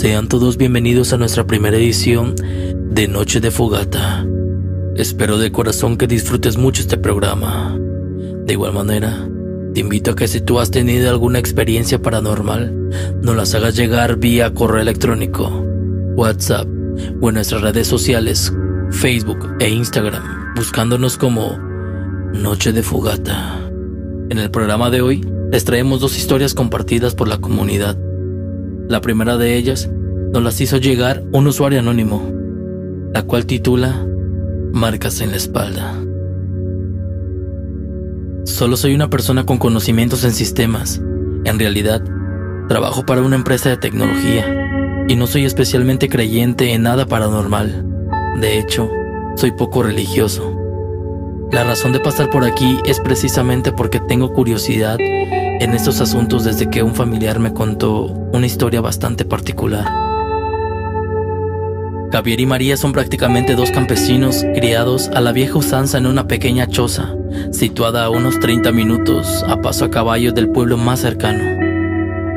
Sean todos bienvenidos a nuestra primera edición de Noche de Fogata. Espero de corazón que disfrutes mucho este programa. De igual manera, te invito a que si tú has tenido alguna experiencia paranormal, nos las hagas llegar vía correo electrónico, WhatsApp o en nuestras redes sociales, Facebook e Instagram, buscándonos como Noche de Fogata. En el programa de hoy, les traemos dos historias compartidas por la comunidad la primera de ellas nos las hizo llegar un usuario anónimo, la cual titula Marcas en la espalda. Solo soy una persona con conocimientos en sistemas. En realidad, trabajo para una empresa de tecnología y no soy especialmente creyente en nada paranormal. De hecho, soy poco religioso. La razón de pasar por aquí es precisamente porque tengo curiosidad en estos asuntos desde que un familiar me contó una historia bastante particular. Javier y María son prácticamente dos campesinos criados a la vieja usanza en una pequeña choza, situada a unos 30 minutos a paso a caballo del pueblo más cercano.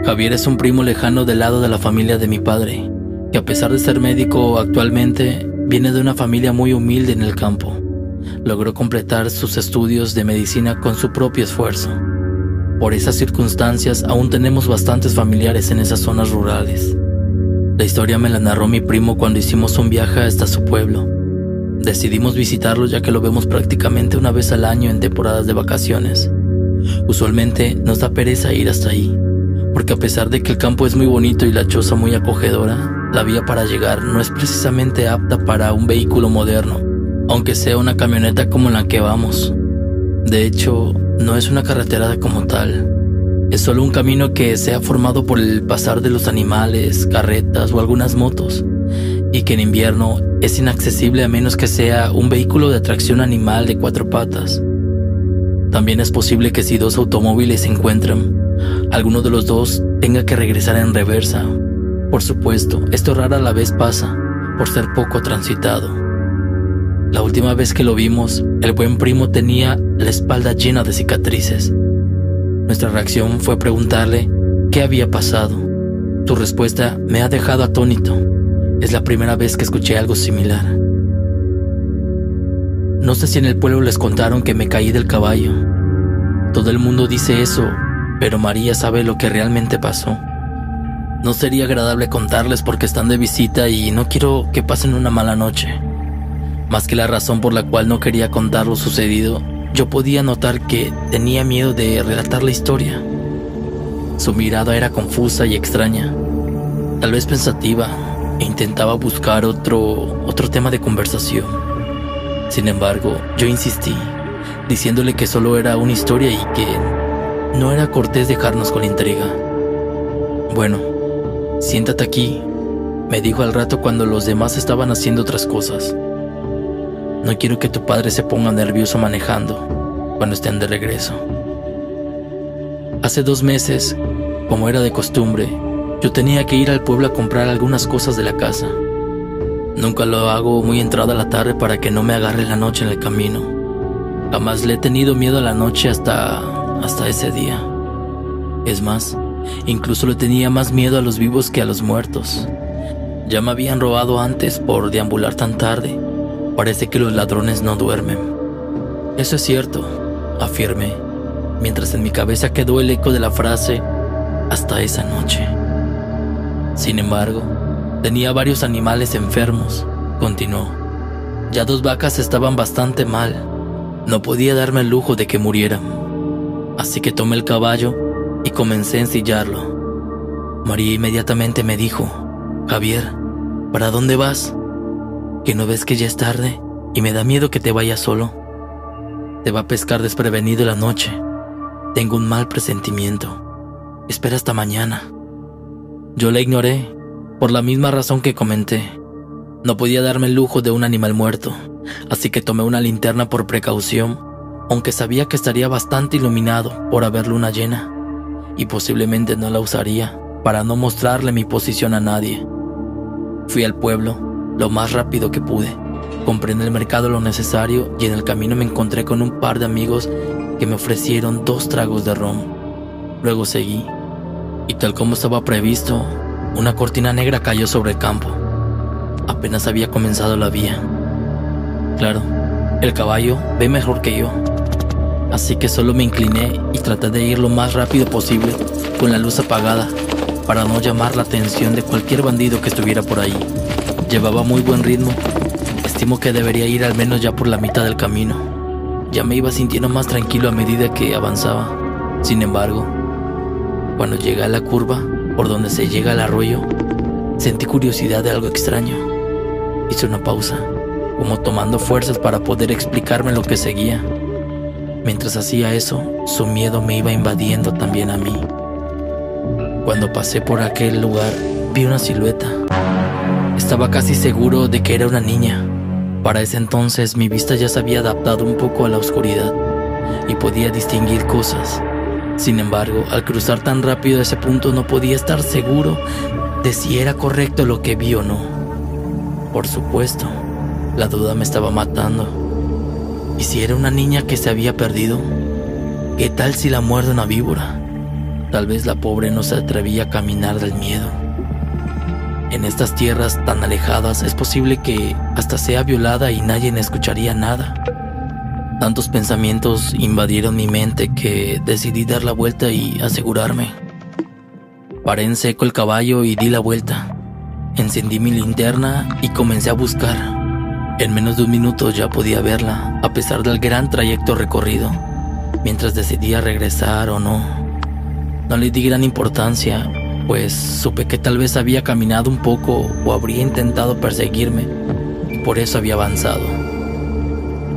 Javier es un primo lejano del lado de la familia de mi padre, que a pesar de ser médico actualmente, viene de una familia muy humilde en el campo. Logró completar sus estudios de medicina con su propio esfuerzo. Por esas circunstancias aún tenemos bastantes familiares en esas zonas rurales. La historia me la narró mi primo cuando hicimos un viaje hasta su pueblo. Decidimos visitarlo ya que lo vemos prácticamente una vez al año en temporadas de vacaciones. Usualmente nos da pereza ir hasta ahí, porque a pesar de que el campo es muy bonito y la choza muy acogedora, la vía para llegar no es precisamente apta para un vehículo moderno, aunque sea una camioneta como la que vamos. De hecho, no es una carretera como tal. Es solo un camino que se ha formado por el pasar de los animales, carretas o algunas motos, y que en invierno es inaccesible a menos que sea un vehículo de tracción animal de cuatro patas. También es posible que si dos automóviles se encuentran, alguno de los dos tenga que regresar en reversa. Por supuesto, esto rara vez pasa, por ser poco transitado. La última vez que lo vimos, el buen primo tenía la espalda llena de cicatrices. Nuestra reacción fue preguntarle qué había pasado. Su respuesta me ha dejado atónito. Es la primera vez que escuché algo similar. No sé si en el pueblo les contaron que me caí del caballo. Todo el mundo dice eso, pero María sabe lo que realmente pasó. No sería agradable contarles porque están de visita y no quiero que pasen una mala noche. Más que la razón por la cual no quería contar lo sucedido, yo podía notar que tenía miedo de relatar la historia. Su mirada era confusa y extraña, tal vez pensativa, e intentaba buscar otro, otro tema de conversación. Sin embargo, yo insistí, diciéndole que solo era una historia y que no era cortés dejarnos con la intriga. Bueno, siéntate aquí, me dijo al rato cuando los demás estaban haciendo otras cosas. No quiero que tu padre se ponga nervioso manejando cuando estén de regreso. Hace dos meses, como era de costumbre, yo tenía que ir al pueblo a comprar algunas cosas de la casa. Nunca lo hago muy entrada la tarde para que no me agarre la noche en el camino. Jamás le he tenido miedo a la noche hasta hasta ese día. Es más, incluso le tenía más miedo a los vivos que a los muertos. Ya me habían robado antes por deambular tan tarde Parece que los ladrones no duermen. Eso es cierto, afirmé, mientras en mi cabeza quedó el eco de la frase hasta esa noche. Sin embargo, tenía varios animales enfermos, continuó. Ya dos vacas estaban bastante mal. No podía darme el lujo de que murieran. Así que tomé el caballo y comencé a ensillarlo. María inmediatamente me dijo, Javier, ¿para dónde vas? Que no ves que ya es tarde y me da miedo que te vayas solo. Te va a pescar desprevenido la noche. Tengo un mal presentimiento. Espera hasta mañana. Yo la ignoré, por la misma razón que comenté. No podía darme el lujo de un animal muerto, así que tomé una linterna por precaución, aunque sabía que estaría bastante iluminado por haber luna llena, y posiblemente no la usaría para no mostrarle mi posición a nadie. Fui al pueblo lo más rápido que pude. Compré en el mercado lo necesario y en el camino me encontré con un par de amigos que me ofrecieron dos tragos de ron. Luego seguí y tal como estaba previsto, una cortina negra cayó sobre el campo. Apenas había comenzado la vía. Claro, el caballo ve mejor que yo. Así que solo me incliné y traté de ir lo más rápido posible con la luz apagada para no llamar la atención de cualquier bandido que estuviera por ahí. Llevaba muy buen ritmo. Estimo que debería ir al menos ya por la mitad del camino. Ya me iba sintiendo más tranquilo a medida que avanzaba. Sin embargo, cuando llegué a la curva, por donde se llega al arroyo, sentí curiosidad de algo extraño. Hice una pausa, como tomando fuerzas para poder explicarme lo que seguía. Mientras hacía eso, su miedo me iba invadiendo también a mí. Cuando pasé por aquel lugar, vi una silueta. Estaba casi seguro de que era una niña. Para ese entonces mi vista ya se había adaptado un poco a la oscuridad y podía distinguir cosas. Sin embargo, al cruzar tan rápido ese punto no podía estar seguro de si era correcto lo que vi o no. Por supuesto, la duda me estaba matando. ¿Y si era una niña que se había perdido? ¿Qué tal si la muerde una víbora? Tal vez la pobre no se atrevía a caminar del miedo. En estas tierras tan alejadas es posible que hasta sea violada y nadie escucharía nada. Tantos pensamientos invadieron mi mente que decidí dar la vuelta y asegurarme. Paré en seco el caballo y di la vuelta. Encendí mi linterna y comencé a buscar. En menos de un minuto ya podía verla, a pesar del gran trayecto recorrido, mientras decidía regresar o no. No le di gran importancia, pues supe que tal vez había caminado un poco o habría intentado perseguirme, y por eso había avanzado.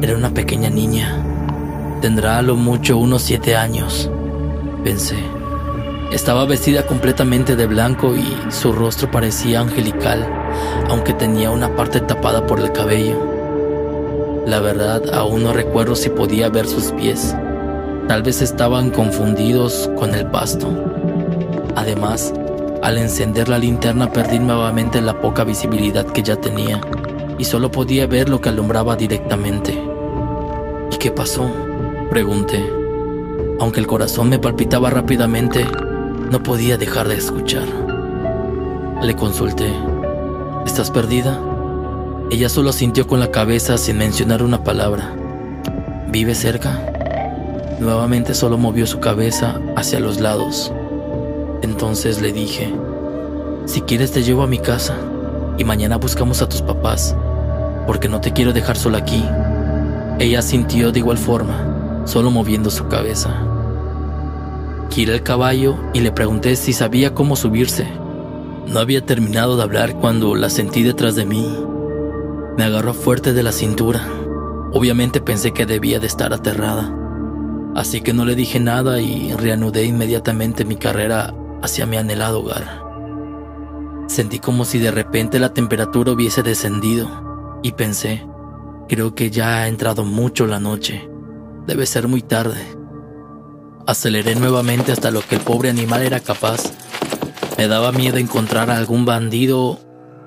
Era una pequeña niña. Tendrá a lo mucho unos siete años, pensé. Estaba vestida completamente de blanco y su rostro parecía angelical, aunque tenía una parte tapada por el cabello. La verdad, aún no recuerdo si podía ver sus pies. Tal vez estaban confundidos con el pasto. Además, al encender la linterna perdí nuevamente la poca visibilidad que ya tenía y solo podía ver lo que alumbraba directamente. ¿Y qué pasó? Pregunté. Aunque el corazón me palpitaba rápidamente, no podía dejar de escuchar. Le consulté. ¿Estás perdida? Ella solo sintió con la cabeza sin mencionar una palabra. ¿Vive cerca? Nuevamente solo movió su cabeza hacia los lados. Entonces le dije, si quieres te llevo a mi casa y mañana buscamos a tus papás, porque no te quiero dejar sola aquí. Ella sintió de igual forma, solo moviendo su cabeza. Giré el caballo y le pregunté si sabía cómo subirse. No había terminado de hablar cuando la sentí detrás de mí. Me agarró fuerte de la cintura. Obviamente pensé que debía de estar aterrada así que no le dije nada y reanudé inmediatamente mi carrera hacia mi anhelado hogar. Sentí como si de repente la temperatura hubiese descendido y pensé, creo que ya ha entrado mucho la noche, debe ser muy tarde. Aceleré nuevamente hasta lo que el pobre animal era capaz. Me daba miedo encontrar a algún bandido,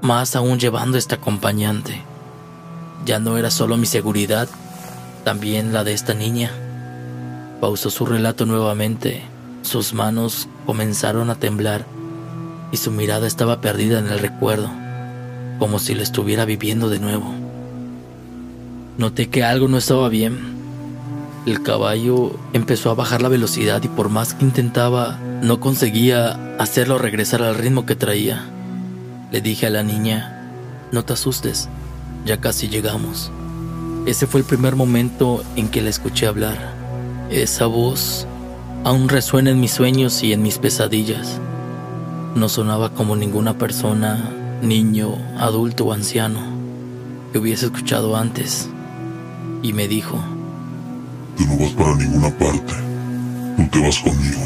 más aún llevando este acompañante. Ya no era solo mi seguridad, también la de esta niña. Pausó su relato nuevamente. Sus manos comenzaron a temblar y su mirada estaba perdida en el recuerdo, como si lo estuviera viviendo de nuevo. Noté que algo no estaba bien. El caballo empezó a bajar la velocidad y por más que intentaba, no conseguía hacerlo regresar al ritmo que traía. Le dije a la niña, no te asustes, ya casi llegamos. Ese fue el primer momento en que la escuché hablar. Esa voz aún resuena en mis sueños y en mis pesadillas. No sonaba como ninguna persona, niño, adulto o anciano que hubiese escuchado antes. Y me dijo, Tú no vas para ninguna parte, tú te vas conmigo.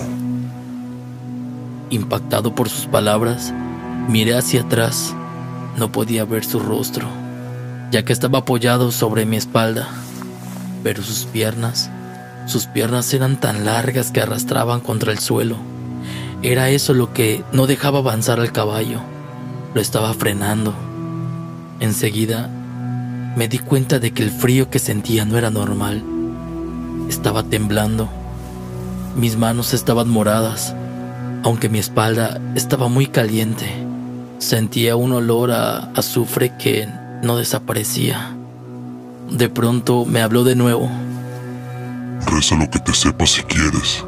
Impactado por sus palabras, miré hacia atrás. No podía ver su rostro, ya que estaba apoyado sobre mi espalda, pero sus piernas sus piernas eran tan largas que arrastraban contra el suelo. Era eso lo que no dejaba avanzar al caballo. Lo estaba frenando. Enseguida me di cuenta de que el frío que sentía no era normal. Estaba temblando. Mis manos estaban moradas, aunque mi espalda estaba muy caliente. Sentía un olor a azufre que no desaparecía. De pronto me habló de nuevo. Reza lo que te sepas si quieres,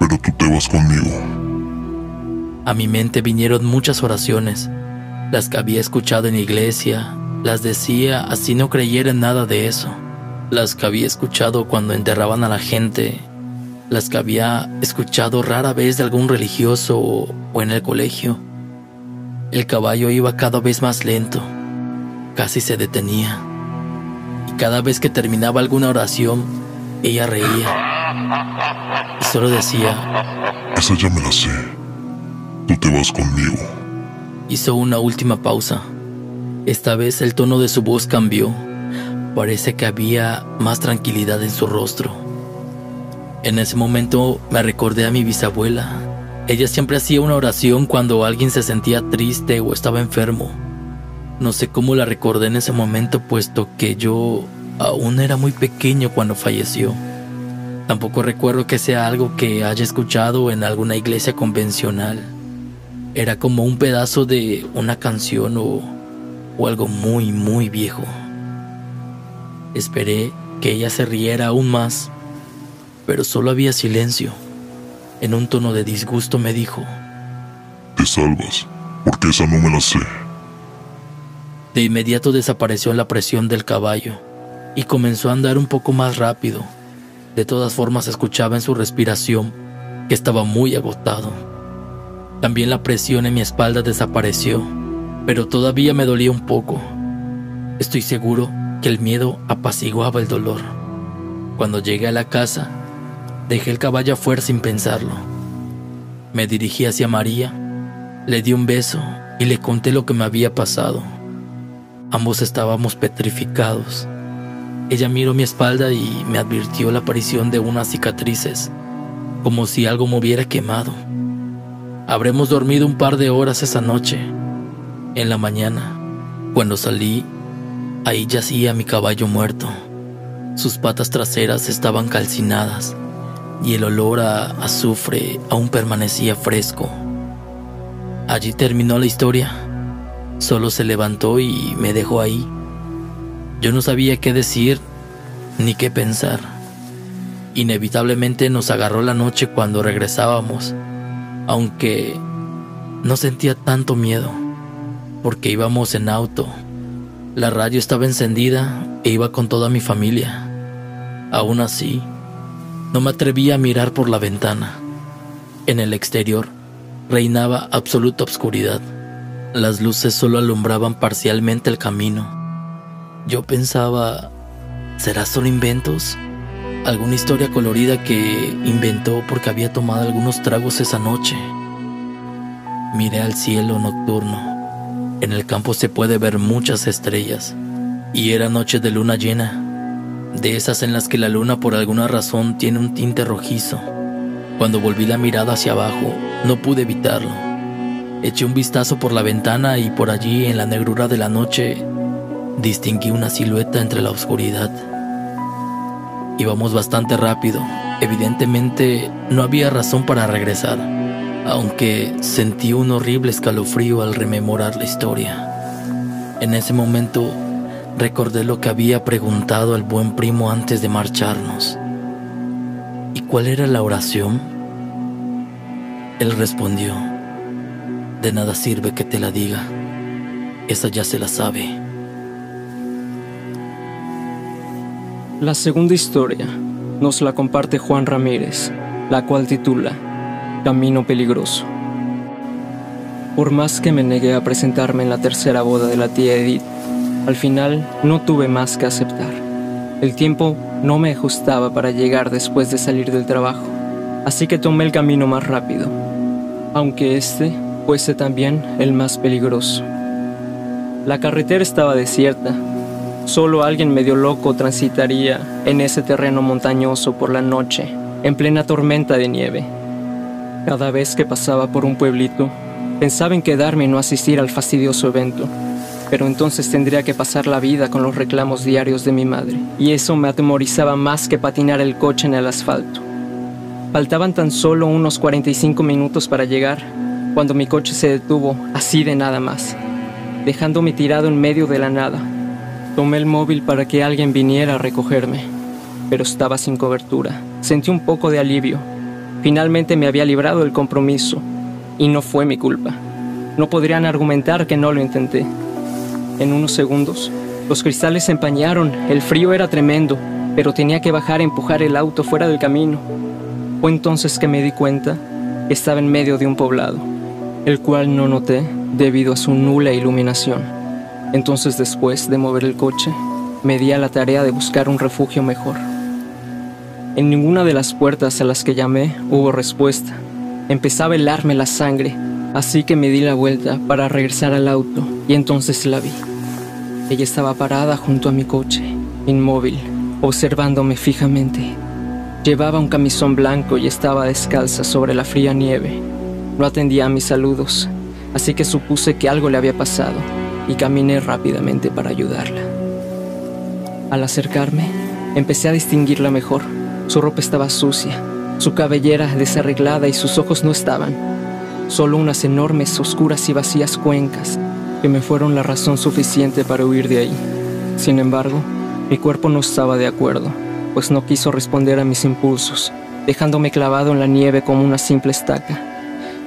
pero tú te vas conmigo. A mi mente vinieron muchas oraciones, las que había escuchado en iglesia, las decía así no creyera en nada de eso, las que había escuchado cuando enterraban a la gente, las que había escuchado rara vez de algún religioso o, en el colegio. El caballo iba cada vez más lento, casi se detenía. Y cada vez que terminaba alguna oración, ella reía. Y solo decía, Esa ya me la sé. Tú te vas conmigo. Hizo una última pausa. Esta vez el tono de su voz cambió. Parece que había más tranquilidad en su rostro. En ese momento me recordé a mi bisabuela. Ella siempre hacía una oración cuando alguien se sentía triste o estaba enfermo. No sé cómo la recordé en ese momento puesto que yo aún era muy pequeño cuando falleció. Tampoco recuerdo que sea algo que haya escuchado en alguna iglesia convencional. Era como un pedazo de una canción o, o algo muy, muy viejo. Esperé que ella se riera aún más pero solo había silencio. En un tono de disgusto me dijo, Te salvas, porque esa no me la sé. De inmediato desapareció la presión del caballo y comenzó a andar un poco más rápido. De todas formas escuchaba en su respiración que estaba muy agotado. También la presión en mi espalda desapareció, pero todavía me dolía un poco. Estoy seguro que el miedo apaciguaba el dolor. Cuando llegué a la casa, Dejé el caballo afuera sin pensarlo. Me dirigí hacia María, le di un beso y le conté lo que me había pasado. Ambos estábamos petrificados. Ella miró mi espalda y me advirtió la aparición de unas cicatrices, como si algo me hubiera quemado. Habremos dormido un par de horas esa noche. En la mañana, cuando salí, ahí yacía mi caballo muerto. Sus patas traseras estaban calcinadas y el olor a azufre aún permanecía fresco. Allí terminó la historia. Solo se levantó y me dejó ahí. Yo no sabía qué decir ni qué pensar. Inevitablemente nos agarró la noche cuando regresábamos, aunque no sentía tanto miedo, porque íbamos en auto. La radio estaba encendida e iba con toda mi familia. Aún así, no me atrevía a mirar por la ventana. En el exterior reinaba absoluta oscuridad. Las luces solo alumbraban parcialmente el camino. Yo pensaba, ¿será solo inventos? ¿Alguna historia colorida que inventó porque había tomado algunos tragos esa noche? Miré al cielo nocturno. En el campo se puede ver muchas estrellas y era noche de luna llena de esas en las que la luna por alguna razón tiene un tinte rojizo. Cuando volví la mirada hacia abajo, no pude evitarlo. Eché un vistazo por la ventana y por allí, en la negrura de la noche, distinguí una silueta entre la oscuridad. Íbamos bastante rápido. Evidentemente, no había razón para regresar, aunque sentí un horrible escalofrío al rememorar la historia. En ese momento Recordé lo que había preguntado el buen primo antes de marcharnos. ¿Y cuál era la oración? Él respondió, de nada sirve que te la diga, esa ya se la sabe. La segunda historia nos la comparte Juan Ramírez, la cual titula Camino peligroso. Por más que me negué a presentarme en la tercera boda de la tía Edith, al final no tuve más que aceptar. El tiempo no me ajustaba para llegar después de salir del trabajo, así que tomé el camino más rápido, aunque este fuese también el más peligroso. La carretera estaba desierta, solo alguien medio loco transitaría en ese terreno montañoso por la noche, en plena tormenta de nieve. Cada vez que pasaba por un pueblito, pensaba en quedarme y no asistir al fastidioso evento pero entonces tendría que pasar la vida con los reclamos diarios de mi madre, y eso me atemorizaba más que patinar el coche en el asfalto. Faltaban tan solo unos 45 minutos para llegar, cuando mi coche se detuvo así de nada más, dejándome tirado en medio de la nada. Tomé el móvil para que alguien viniera a recogerme, pero estaba sin cobertura. Sentí un poco de alivio. Finalmente me había librado del compromiso, y no fue mi culpa. No podrían argumentar que no lo intenté. En unos segundos, los cristales se empañaron, el frío era tremendo, pero tenía que bajar a empujar el auto fuera del camino. Fue entonces que me di cuenta que estaba en medio de un poblado, el cual no noté debido a su nula iluminación. Entonces después de mover el coche, me di a la tarea de buscar un refugio mejor. En ninguna de las puertas a las que llamé hubo respuesta. Empezaba a helarme la sangre, así que me di la vuelta para regresar al auto y entonces la vi. Ella estaba parada junto a mi coche, inmóvil, observándome fijamente. Llevaba un camisón blanco y estaba descalza sobre la fría nieve. No atendía a mis saludos, así que supuse que algo le había pasado y caminé rápidamente para ayudarla. Al acercarme, empecé a distinguirla mejor. Su ropa estaba sucia, su cabellera desarreglada y sus ojos no estaban. Solo unas enormes, oscuras y vacías cuencas que me fueron la razón suficiente para huir de ahí. Sin embargo, mi cuerpo no estaba de acuerdo, pues no quiso responder a mis impulsos, dejándome clavado en la nieve como una simple estaca.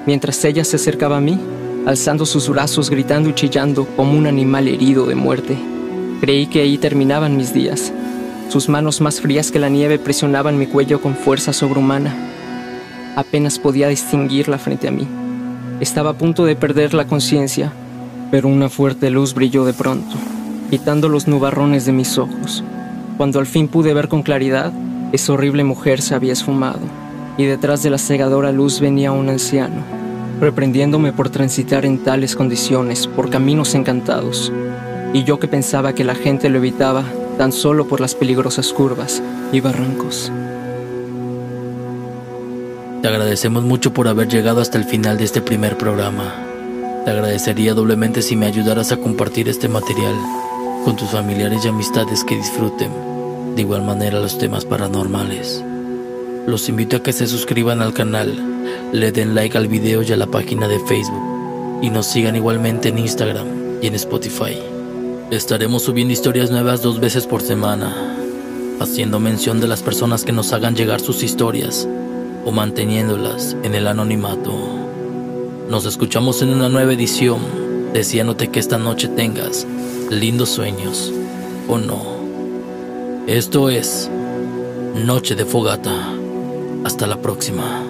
Mientras ella se acercaba a mí, alzando sus brazos, gritando y chillando como un animal herido de muerte. Creí que ahí terminaban mis días. Sus manos más frías que la nieve presionaban mi cuello con fuerza sobrehumana. Apenas podía distinguirla frente a mí. Estaba a punto de perder la conciencia, pero una fuerte luz brilló de pronto, quitando los nubarrones de mis ojos. Cuando al fin pude ver con claridad, esa horrible mujer se había esfumado, y detrás de la cegadora luz venía un anciano reprendiéndome por transitar en tales condiciones, por caminos encantados, y yo que pensaba que la gente lo evitaba tan solo por las peligrosas curvas y barrancos. Te agradecemos mucho por haber llegado hasta el final de este primer programa. Te agradecería doblemente si me ayudaras a compartir este material con tus familiares y amistades que disfruten de igual manera los temas paranormales. Los invito a que se suscriban al canal le den like al video y a la página de Facebook y nos sigan igualmente en Instagram y en Spotify. Estaremos subiendo historias nuevas dos veces por semana, haciendo mención de las personas que nos hagan llegar sus historias o manteniéndolas en el anonimato. Nos escuchamos en una nueva edición, deseándote que esta noche tengas lindos sueños o no. Esto es Noche de Fogata. Hasta la próxima.